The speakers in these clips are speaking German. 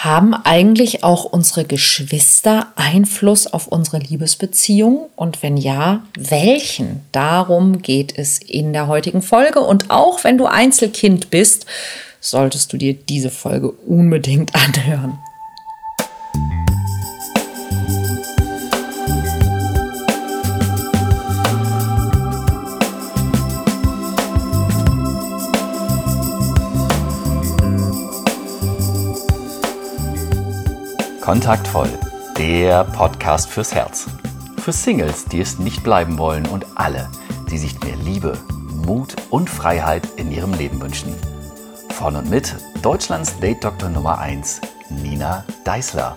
Haben eigentlich auch unsere Geschwister Einfluss auf unsere Liebesbeziehung? Und wenn ja, welchen? Darum geht es in der heutigen Folge. Und auch wenn du Einzelkind bist, solltest du dir diese Folge unbedingt anhören. Kontaktvoll, der Podcast fürs Herz. Für Singles, die es nicht bleiben wollen und alle, die sich mehr Liebe, Mut und Freiheit in ihrem Leben wünschen. Von und mit Deutschlands Date-Doktor Nummer 1, Nina Deißler.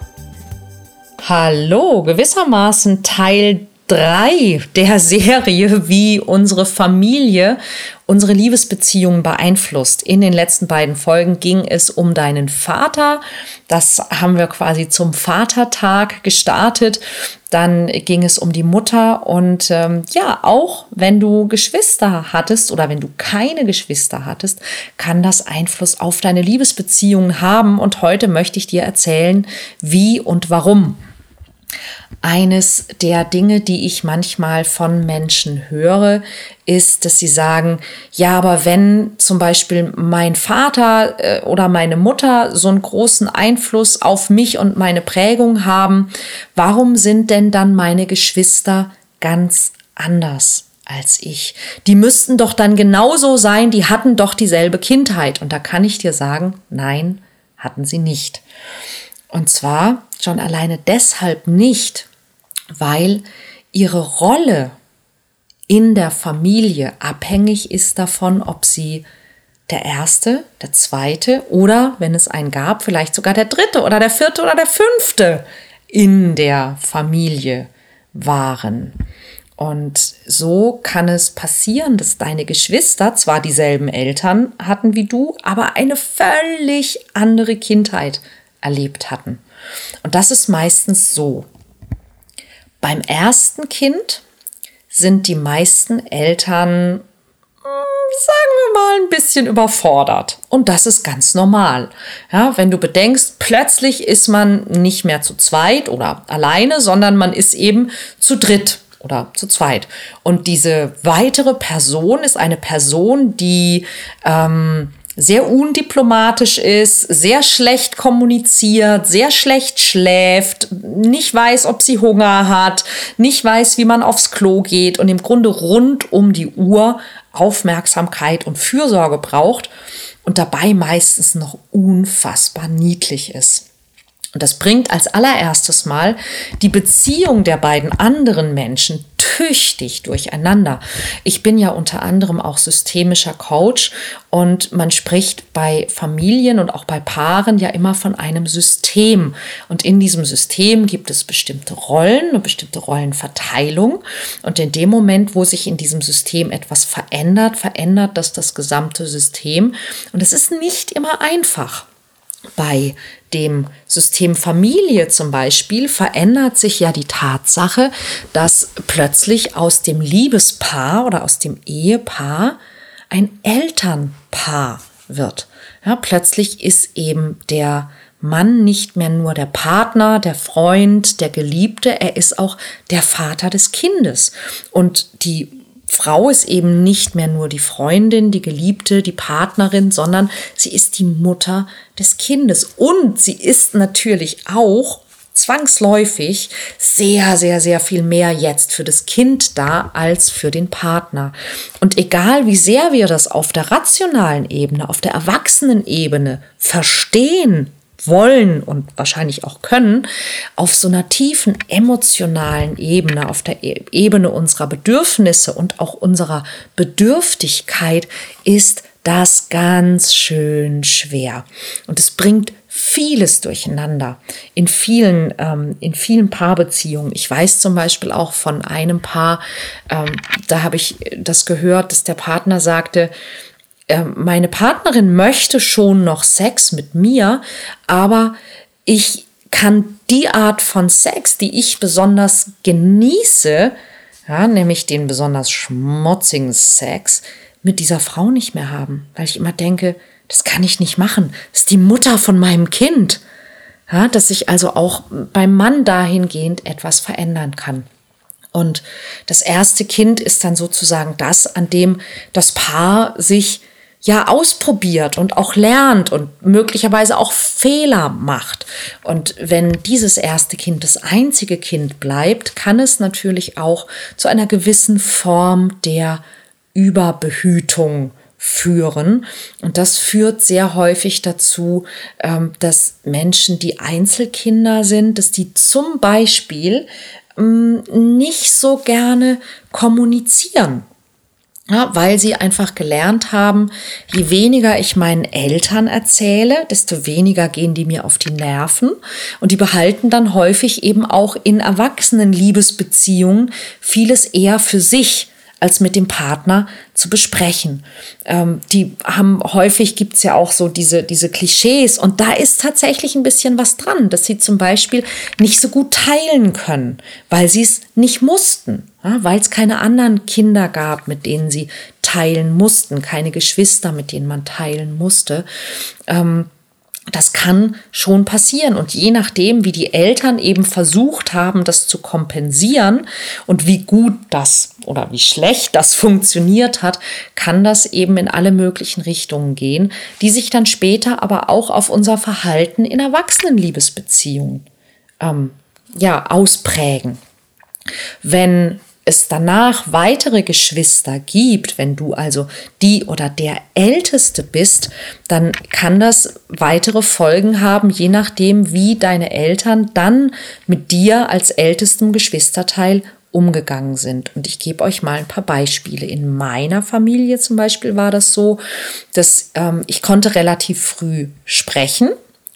Hallo, gewissermaßen Teil 3 der Serie, wie unsere Familie unsere Liebesbeziehungen beeinflusst. In den letzten beiden Folgen ging es um deinen Vater. Das haben wir quasi zum Vatertag gestartet. Dann ging es um die Mutter und ähm, ja, auch wenn du Geschwister hattest oder wenn du keine Geschwister hattest, kann das Einfluss auf deine Liebesbeziehungen haben. Und heute möchte ich dir erzählen, wie und warum eines der Dinge, die ich manchmal von Menschen höre, ist, dass sie sagen, ja, aber wenn zum Beispiel mein Vater äh, oder meine Mutter so einen großen Einfluss auf mich und meine Prägung haben, warum sind denn dann meine Geschwister ganz anders? als ich. Die müssten doch dann genauso sein, die hatten doch dieselbe Kindheit. Und da kann ich dir sagen, nein, hatten sie nicht. Und zwar schon alleine deshalb nicht, weil ihre Rolle in der Familie abhängig ist davon, ob sie der erste, der zweite oder, wenn es einen gab, vielleicht sogar der dritte oder der vierte oder der fünfte in der Familie waren. Und so kann es passieren, dass deine Geschwister zwar dieselben Eltern hatten wie du, aber eine völlig andere Kindheit erlebt hatten. Und das ist meistens so. Beim ersten Kind sind die meisten Eltern, hm, sagen wir mal, ein bisschen überfordert. Und das ist ganz normal. Ja, wenn du bedenkst, plötzlich ist man nicht mehr zu zweit oder alleine, sondern man ist eben zu dritt oder zu zweit. Und diese weitere Person ist eine Person, die ähm, sehr undiplomatisch ist, sehr schlecht kommuniziert, sehr schlecht schläft, nicht weiß, ob sie Hunger hat, nicht weiß, wie man aufs Klo geht und im Grunde rund um die Uhr Aufmerksamkeit und Fürsorge braucht und dabei meistens noch unfassbar niedlich ist. Und das bringt als allererstes Mal die Beziehung der beiden anderen Menschen tüchtig durcheinander. Ich bin ja unter anderem auch systemischer Coach und man spricht bei Familien und auch bei Paaren ja immer von einem System. Und in diesem System gibt es bestimmte Rollen, eine bestimmte Rollenverteilung. Und in dem Moment, wo sich in diesem System etwas verändert, verändert das das gesamte System. Und es ist nicht immer einfach bei dem System Familie zum Beispiel verändert sich ja die Tatsache, dass plötzlich aus dem Liebespaar oder aus dem Ehepaar ein Elternpaar wird. Ja, plötzlich ist eben der Mann nicht mehr nur der Partner, der Freund, der Geliebte, er ist auch der Vater des Kindes. Und die Frau ist eben nicht mehr nur die Freundin, die Geliebte, die Partnerin, sondern sie ist die Mutter des Kindes. Und sie ist natürlich auch zwangsläufig sehr, sehr, sehr viel mehr jetzt für das Kind da als für den Partner. Und egal wie sehr wir das auf der rationalen Ebene, auf der Erwachsenenebene verstehen wollen und wahrscheinlich auch können, auf so einer tiefen emotionalen Ebene, auf der e-, Ebene unserer Bedürfnisse und auch unserer Bedürftigkeit ist das ganz schön schwer. Und es bringt vieles durcheinander in vielen, ähm, in vielen Paarbeziehungen. Ich weiß zum Beispiel auch von einem Paar, ähm, da habe ich das gehört, dass der Partner sagte, ähm, meine Partnerin möchte schon noch Sex mit mir, aber ich kann die Art von Sex, die ich besonders genieße, ja, nämlich den besonders schmutzigen Sex, mit dieser Frau nicht mehr haben, weil ich immer denke, das kann ich nicht machen. Das ist die Mutter von meinem Kind. Ja, dass sich also auch beim Mann dahingehend etwas verändern kann. Und das erste Kind ist dann sozusagen das, an dem das Paar sich ja ausprobiert und auch lernt und möglicherweise auch Fehler macht. Und wenn dieses erste Kind das einzige Kind bleibt, kann es natürlich auch zu einer gewissen Form der Überbehütung führen. Und das führt sehr häufig dazu, ähm, dass Menschen, die Einzelkinder sind, dass die zum Beispiel ähm, nicht so gerne kommunizieren ja, weil sie einfach gelernt haben, je weniger ich meinen Eltern erzähle, desto weniger gehen die mir auf die Nerven. Und die behalten dann häufig eben auch in erwachsenen Liebesbeziehungen vieles eher für sich als mit dem Partner zu besprechen. Ähm, die haben häufig gibt es ja auch so diese, diese Klischees und da ist tatsächlich ein bisschen was dran, dass sie zum Beispiel nicht so gut teilen können, weil sie es nicht mussten, ja, weil es keine anderen Kinder gab, mit denen sie teilen mussten, keine Geschwister, mit denen man teilen musste. Ähm, das kann schon passieren. Und je nachdem, wie die Eltern eben versucht haben, das zu kompensieren und wie gut das oder wie schlecht das funktioniert hat, kann das eben in alle möglichen Richtungen gehen, die sich dann später aber auch auf unser Verhalten in Erwachsenenliebesbeziehungen ähm, ja, ausprägen. Wenn es danach weitere Geschwister gibt, wenn du also die oder der Älteste bist, dann kann das weitere Folgen haben, je nachdem, wie deine Eltern dann mit dir als ältestem Geschwisterteil umgegangen sind. Und ich gebe euch mal ein paar Beispiele. In meiner Familie zum Beispiel war das so, dass ähm, ich konnte relativ früh sprechen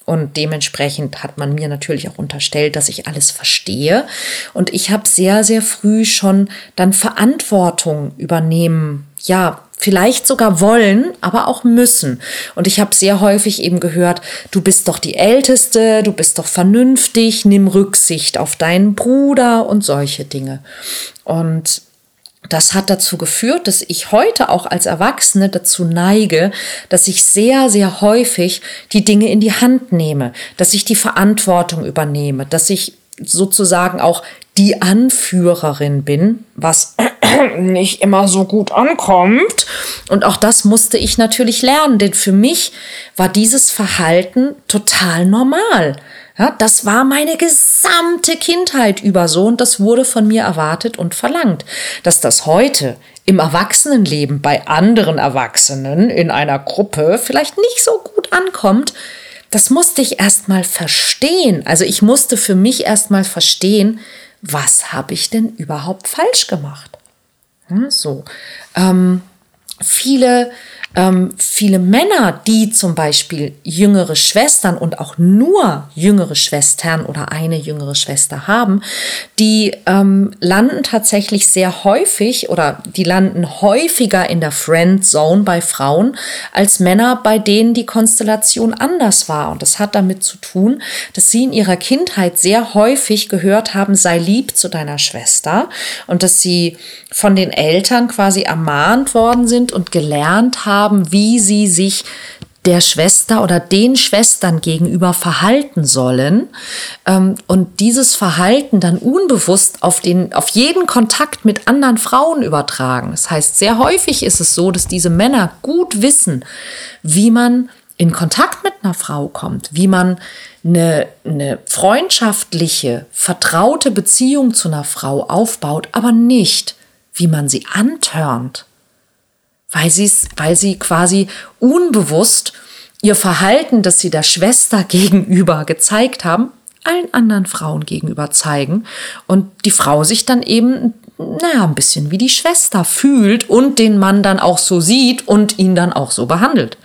und dementsprechend hat man mir natürlich auch unterstellt, dass ich alles verstehe. Und ich habe sehr, sehr früh schon dann Verantwortung übernehmen, ja, vielleicht sogar wollen, aber auch müssen. Und ich habe sehr häufig eben gehört, du bist doch die Älteste, du bist doch vernünftig, nimm Rücksicht auf deinen Bruder und solche Dinge. Und das hat dazu geführt, dass ich heute auch als Erwachsene dazu neige, dass ich sehr, sehr häufig die Dinge in die Hand nehme, dass ich die Verantwortung übernehme, dass ich sozusagen auch die Anführerin bin, was nicht immer so gut ankommt. Und auch das musste ich natürlich lernen, denn für mich war dieses Verhalten total normal. Ja, das war meine gesamte Kindheit über so und das wurde von mir erwartet und verlangt. Dass das heute im Erwachsenenleben bei anderen Erwachsenen in einer Gruppe vielleicht nicht so gut ankommt, das musste ich erst mal verstehen. Also ich musste für mich erst mal verstehen, was habe ich denn überhaupt falsch gemacht? Ja, so. Ähm, viele ähm, viele Männer, die zum Beispiel jüngere Schwestern und auch nur jüngere Schwestern oder eine jüngere Schwester haben, die ähm, landen tatsächlich sehr häufig oder die landen häufiger in der Friend Zone bei Frauen als Männer, bei denen die Konstellation anders war. Und das hat damit zu tun, dass sie in ihrer Kindheit sehr häufig gehört haben, sei lieb zu deiner Schwester und dass sie von den Eltern quasi ermahnt worden sind und gelernt haben, haben, wie sie sich der Schwester oder den Schwestern gegenüber verhalten sollen ähm, und dieses Verhalten dann unbewusst auf, den, auf jeden Kontakt mit anderen Frauen übertragen. Das heißt, sehr häufig ist es so, dass diese Männer gut wissen, wie man in Kontakt mit einer Frau kommt, wie man eine, eine freundschaftliche, vertraute Beziehung zu einer Frau aufbaut, aber nicht, wie man sie antörnt weil, sie's, weil sie quasi unbewusst ihr Verhalten, das sie der Schwester gegenüber gezeigt haben, allen anderen Frauen gegenüber zeigen und die Frau sich dann eben, naja, ein bisschen wie die Schwester fühlt und den Mann dann auch so sieht und ihn dann auch so behandelt.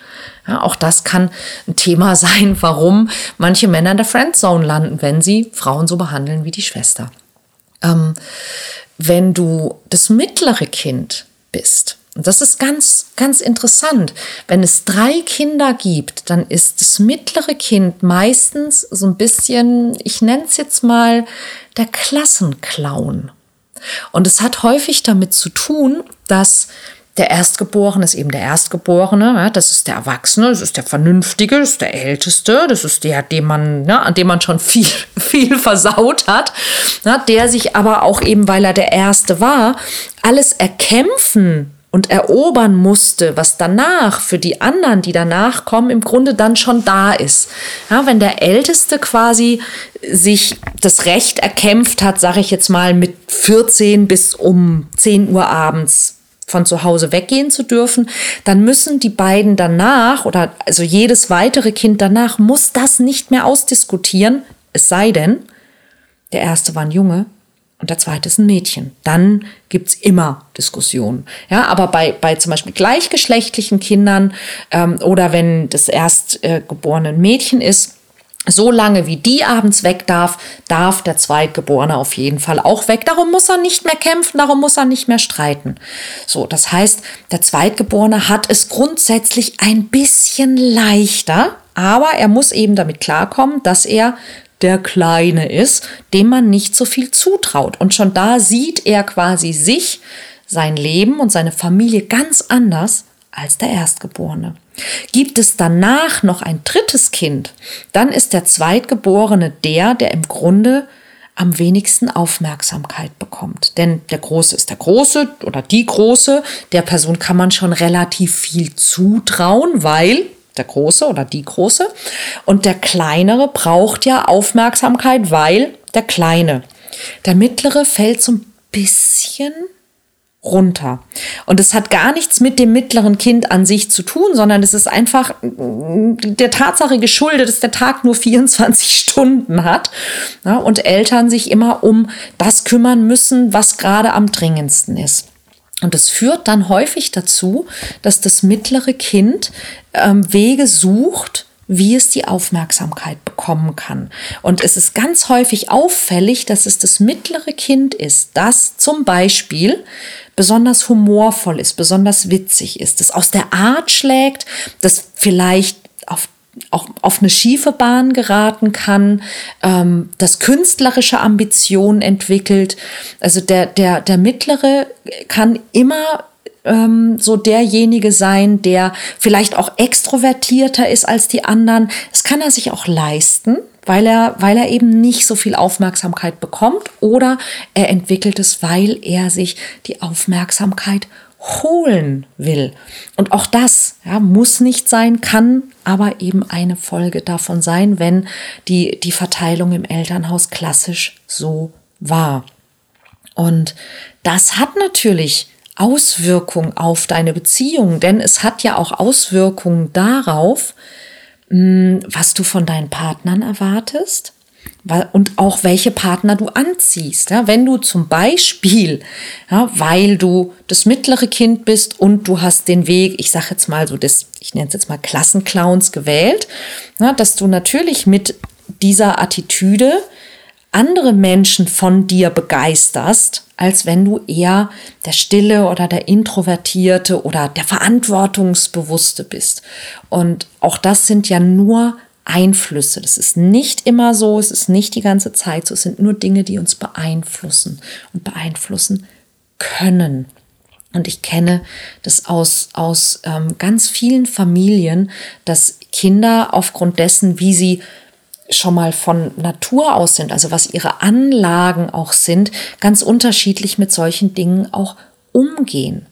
Ja, auch das kann ein Thema sein, warum manche Männer in der Friendzone landen, wenn sie Frauen so behandeln wie die Schwester. Ähm, wenn du das mittlere Kind bist, und das ist ganz, ganz interessant. Wenn es drei Kinder gibt, dann ist das mittlere Kind meistens so ein bisschen, ich nenne es jetzt mal, der Klassenclown. Und es hat häufig damit zu tun, dass der Erstgeborene ist eben der Erstgeborene, ja, das ist der Erwachsene, das ist der Vernünftige, das ist der Älteste, das ist der, dem man, ja, an dem man schon viel, viel versaut hat, ja, der sich aber auch eben, weil er der Erste war, alles erkämpfen und erobern musste, was danach für die anderen, die danach kommen, im Grunde dann schon da ist. Ja, wenn der Älteste quasi sich das Recht erkämpft hat, sage ich jetzt mal, mit 14 bis um 10 Uhr abends von zu Hause weggehen zu dürfen, dann müssen die beiden danach oder also jedes weitere Kind danach muss das nicht mehr ausdiskutieren, es sei denn, der erste war ein Junge und der zweite ist ein Mädchen. Dann gibt's immer Diskussionen. Ja, aber bei, bei zum Beispiel gleichgeschlechtlichen Kindern ähm, oder wenn das erstgeborene äh, Mädchen ist, so lange wie die abends weg darf, darf der Zweitgeborene auf jeden Fall auch weg. Darum muss er nicht mehr kämpfen, darum muss er nicht mehr streiten. So, das heißt, der Zweitgeborene hat es grundsätzlich ein bisschen leichter, aber er muss eben damit klarkommen, dass er der Kleine ist, dem man nicht so viel zutraut. Und schon da sieht er quasi sich, sein Leben und seine Familie ganz anders als der Erstgeborene. Gibt es danach noch ein drittes Kind, dann ist der Zweitgeborene der, der im Grunde am wenigsten Aufmerksamkeit bekommt. Denn der Große ist der Große oder die Große, der Person kann man schon relativ viel zutrauen, weil der Große oder die Große. Und der Kleinere braucht ja Aufmerksamkeit, weil der Kleine. Der Mittlere fällt so ein bisschen runter. Und es hat gar nichts mit dem mittleren Kind an sich zu tun, sondern es ist einfach der Tatsache geschuldet, dass der Tag nur 24 Stunden hat ja, und Eltern sich immer um das kümmern müssen, was gerade am dringendsten ist. Und es führt dann häufig dazu, dass das mittlere Kind ähm, Wege sucht, wie es die Aufmerksamkeit bekommen kann. Und es ist ganz häufig auffällig, dass es das mittlere Kind ist, das zum Beispiel besonders humorvoll ist, besonders witzig ist, das aus der Art schlägt, das vielleicht auch auf eine schiefe Bahn geraten kann, ähm, das künstlerische Ambitionen entwickelt. Also der, der, der Mittlere kann immer ähm, so derjenige sein, der vielleicht auch extrovertierter ist als die anderen. Das kann er sich auch leisten, weil er, weil er eben nicht so viel Aufmerksamkeit bekommt oder er entwickelt es, weil er sich die Aufmerksamkeit holen will. Und auch das ja, muss nicht sein, kann aber eben eine Folge davon sein, wenn die, die Verteilung im Elternhaus klassisch so war. Und das hat natürlich Auswirkungen auf deine Beziehung, denn es hat ja auch Auswirkungen darauf, hm, was du von deinen Partnern erwartest und auch welche Partner du anziehst. Ja, wenn du zum Beispiel, ja, weil du das mittlere Kind bist und du hast den Weg, ich sage jetzt mal so, das, ich nenne es jetzt mal Klassenclowns gewählt, ja, dass du natürlich mit dieser Attitüde andere Menschen von dir begeisterst, als wenn du eher der Stille oder der Introvertierte oder der Verantwortungsbewusste bist. Und auch das sind ja nur Einflüsse. Das ist nicht immer so, es ist nicht die ganze Zeit so, es sind nur Dinge, die uns beeinflussen und beeinflussen können. Und ich kenne das aus, aus ähm, ganz vielen Familien, dass Kinder aufgrund dessen, wie sie schon mal von Natur aus sind, also was ihre Anlagen auch sind, ganz unterschiedlich mit solchen Dingen auch umgehen.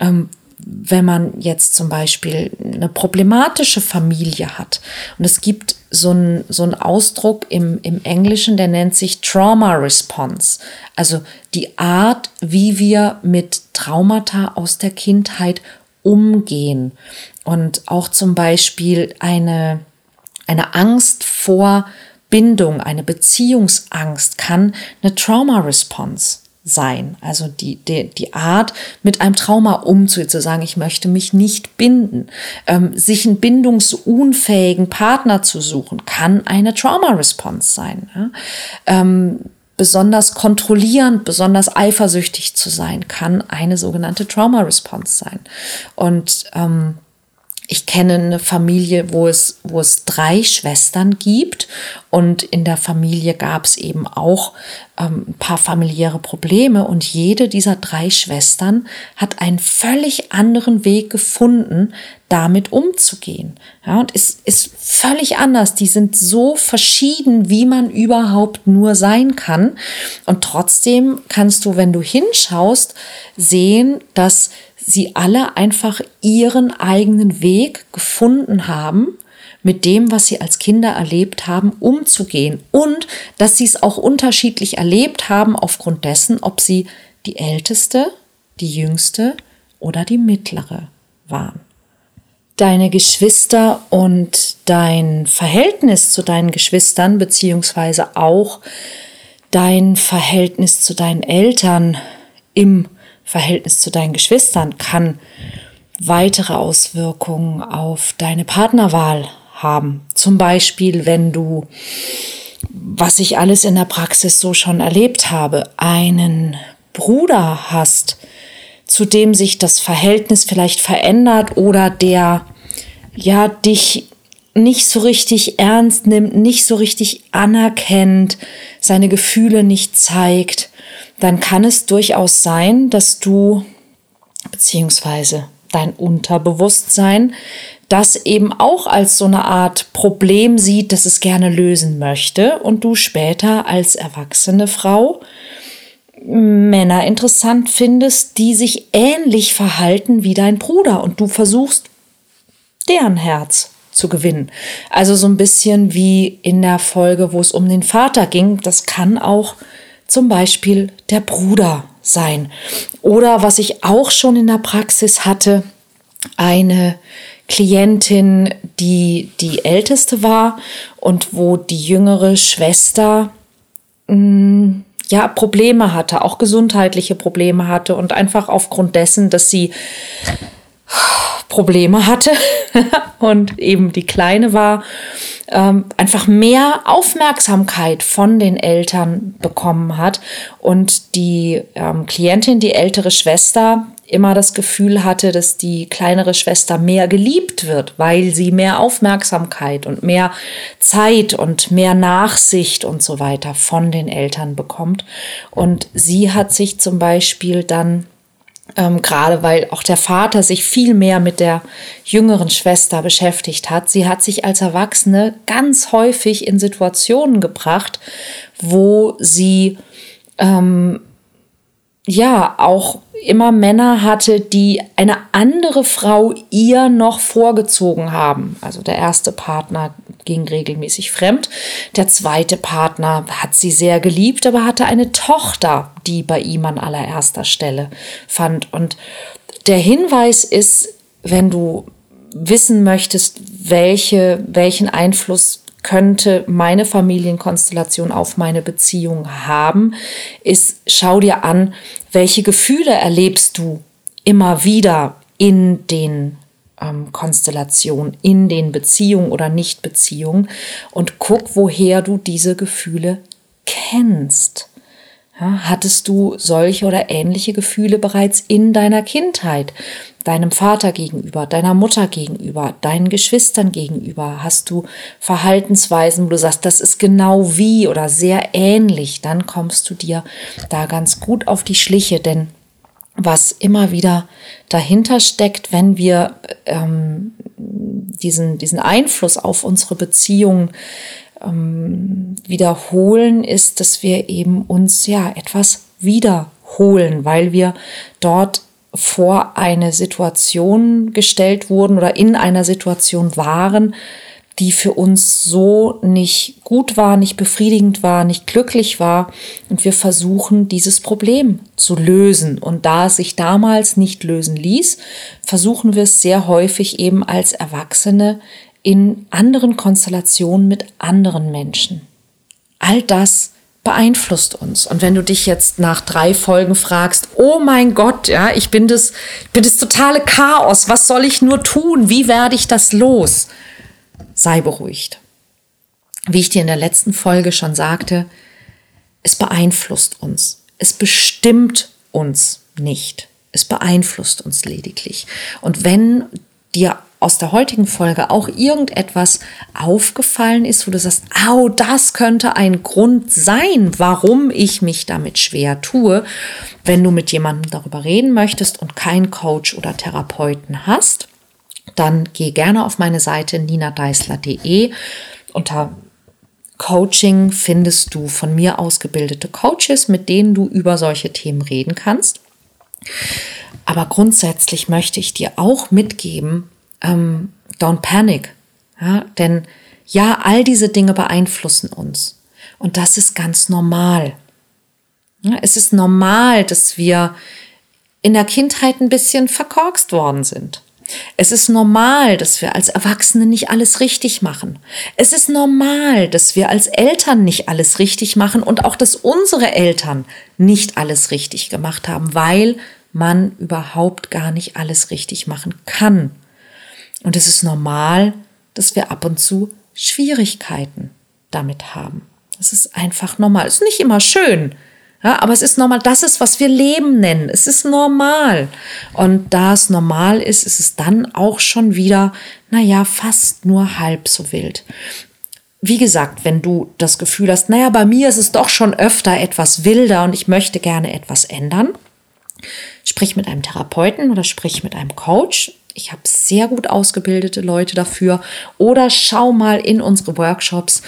Ähm, wenn man jetzt zum Beispiel eine problematische Familie hat und es gibt so einen so einen Ausdruck im, im Englischen, der nennt sich Trauma Response, also die Art, wie wir mit Traumata aus der Kindheit umgehen. Und auch zum Beispiel eine eine Angst vor Bindung, eine Beziehungsangst kann eine Trauma Response sein. Also die, die, die Art, mit einem Trauma umzugehen, zu sagen, ich möchte mich nicht binden. Ähm, sich einen bindungsunfähigen Partner zu suchen, kann eine Trauma Response sein. Ja? Ähm, besonders kontrollierend, besonders eifersüchtig zu sein, kann eine sogenannte Trauma Response sein. Und ähm, ich kenne eine Familie, wo es, wo es drei Schwestern gibt und in der Familie gab es eben auch ähm, ein paar familiäre Probleme und jede dieser drei Schwestern hat einen völlig anderen Weg gefunden, damit umzugehen. Ja, und es ist völlig anders. Die sind so verschieden, wie man überhaupt nur sein kann. Und trotzdem kannst du, wenn du hinschaust, sehen, dass sie alle einfach ihren eigenen Weg gefunden haben, mit dem, was sie als Kinder erlebt haben, umzugehen und dass sie es auch unterschiedlich erlebt haben aufgrund dessen, ob sie die älteste, die jüngste oder die mittlere waren. Deine Geschwister und dein Verhältnis zu deinen Geschwistern beziehungsweise auch dein Verhältnis zu deinen Eltern im Verhältnis zu deinen Geschwistern kann weitere Auswirkungen auf deine Partnerwahl haben. Zum Beispiel, wenn du, was ich alles in der Praxis so schon erlebt habe, einen Bruder hast, zu dem sich das Verhältnis vielleicht verändert oder der ja dich nicht so richtig ernst nimmt, nicht so richtig anerkennt, seine Gefühle nicht zeigt, dann kann es durchaus sein, dass du beziehungsweise dein Unterbewusstsein das eben auch als so eine Art Problem sieht, das es gerne lösen möchte und du später als erwachsene Frau Männer interessant findest, die sich ähnlich verhalten wie dein Bruder und du versuchst deren Herz zu gewinnen. Also so ein bisschen wie in der Folge, wo es um den Vater ging. Das kann auch zum Beispiel der Bruder sein. Oder was ich auch schon in der Praxis hatte, eine Klientin, die die älteste war und wo die jüngere Schwester mh, mm, ja Probleme hatte, auch gesundheitliche Probleme hatte und einfach aufgrund dessen, dass sie Probleme hatte und eben die Kleine war, ähm, einfach mehr Aufmerksamkeit von den Eltern bekommen hat und die ähm, Klientin, die ältere Schwester, immer das Gefühl hatte, dass die kleinere Schwester mehr geliebt wird, weil sie mehr Aufmerksamkeit und mehr Zeit und mehr Nachsicht und so weiter von den Eltern bekommt. Und sie hat sich zum Beispiel dann ähm, gerade weil auch der Vater sich viel mehr mit der jüngeren Schwester beschäftigt hat. Sie hat sich als Erwachsene ganz häufig in Situationen gebracht, wo sie ähm, ja auch immer Männer hatte, die eine andere Frau ihr noch vorgezogen haben. Also der erste Partner ging regelmäßig fremd, der zweite Partner hat sie sehr geliebt, aber hatte eine Tochter, die bei ihm an allererster Stelle fand. Und der Hinweis ist, wenn du wissen möchtest, welche, welchen Einfluss könnte meine Familienkonstellation auf meine Beziehung haben, ist, schau dir an, welche Gefühle erlebst du immer wieder in den ähm, Konstellationen, in den Beziehungen oder Nichtbeziehungen und guck, woher du diese Gefühle kennst. Ja, hattest du solche oder ähnliche Gefühle bereits in deiner Kindheit? Deinem Vater gegenüber, deiner Mutter gegenüber, deinen Geschwistern gegenüber? Hast du Verhaltensweisen, wo du sagst, das ist genau wie oder sehr ähnlich? Dann kommst du dir da ganz gut auf die Schliche, denn was immer wieder dahinter steckt, wenn wir ähm, diesen, diesen Einfluss auf unsere Beziehung ähm, wiederholen, ist, dass wir eben uns ja etwas wiederholen, weil wir dort vor eine Situation gestellt wurden oder in einer Situation waren, die für uns so nicht gut war, nicht befriedigend war, nicht glücklich war. Und wir versuchen, dieses Problem zu lösen. Und da es sich damals nicht lösen ließ, versuchen wir es sehr häufig eben als Erwachsene in anderen Konstellationen mit anderen Menschen. All das beeinflusst uns. Und wenn du dich jetzt nach drei Folgen fragst, oh mein Gott, ja, ich bin das, bin das totale Chaos, was soll ich nur tun? Wie werde ich das los? Sei beruhigt. Wie ich dir in der letzten Folge schon sagte, es beeinflusst uns. Es bestimmt uns nicht. Es beeinflusst uns lediglich. Und wenn dir aus der heutigen Folge auch irgendetwas aufgefallen ist, wo du sagst, au, das könnte ein Grund sein, warum ich mich damit schwer tue. Wenn du mit jemandem darüber reden möchtest und keinen Coach oder Therapeuten hast, dann geh gerne auf meine Seite ninadeisler.de. Unter Coaching findest du von mir ausgebildete Coaches, mit denen du über solche Themen reden kannst. Aber grundsätzlich möchte ich dir auch mitgeben, ähm, don't panic. Ja, denn ja, all diese Dinge beeinflussen uns. Und das ist ganz normal. Ja, es ist normal, dass wir in der Kindheit ein bisschen verkorkst worden sind. Es ist normal, dass wir als Erwachsene nicht alles richtig machen. Es ist normal, dass wir als Eltern nicht alles richtig machen und auch, dass unsere Eltern nicht alles richtig gemacht haben, weil man überhaupt gar nicht alles richtig machen kann. Und es ist normal, dass wir ab und zu Schwierigkeiten damit haben. Es ist einfach normal. Es ist nicht immer schön, ja, aber es ist normal, das ist, was wir Leben nennen. Es ist normal. Und da es normal ist, ist es dann auch schon wieder, naja, fast nur halb so wild. Wie gesagt, wenn du das Gefühl hast, naja, bei mir ist es doch schon öfter etwas wilder und ich möchte gerne etwas ändern, sprich mit einem Therapeuten oder sprich mit einem Coach. Ich habe sehr gut ausgebildete Leute dafür. Oder schau mal in unsere Workshops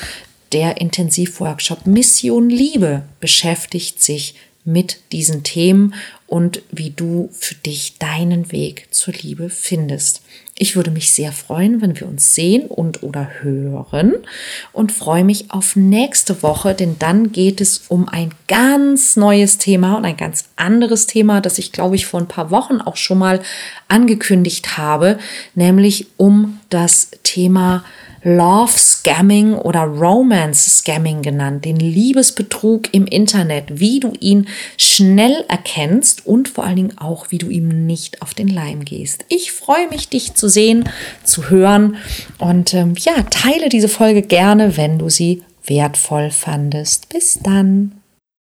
der Intensivworkshop Mission Liebe beschäftigt sich mit diesen Themen und wie du für dich deinen Weg zur Liebe findest. Ich würde mich sehr freuen, wenn wir uns sehen und oder hören und freue mich auf nächste Woche, denn dann geht es um ein ganz neues Thema und ein ganz anderes Thema, das ich glaube ich vor ein paar Wochen auch schon mal angekündigt habe, nämlich um das Thema Love Scamming oder Romance Scamming genannt, den Liebesbetrug im Internet, wie du ihn schnell erkennst und vor allen Dingen auch, wie du ihm nicht auf den Leim gehst. Ich freue mich, dich zu sehen, zu hören und ähm, ja, teile diese Folge gerne, wenn du sie wertvoll fandest. Bis dann.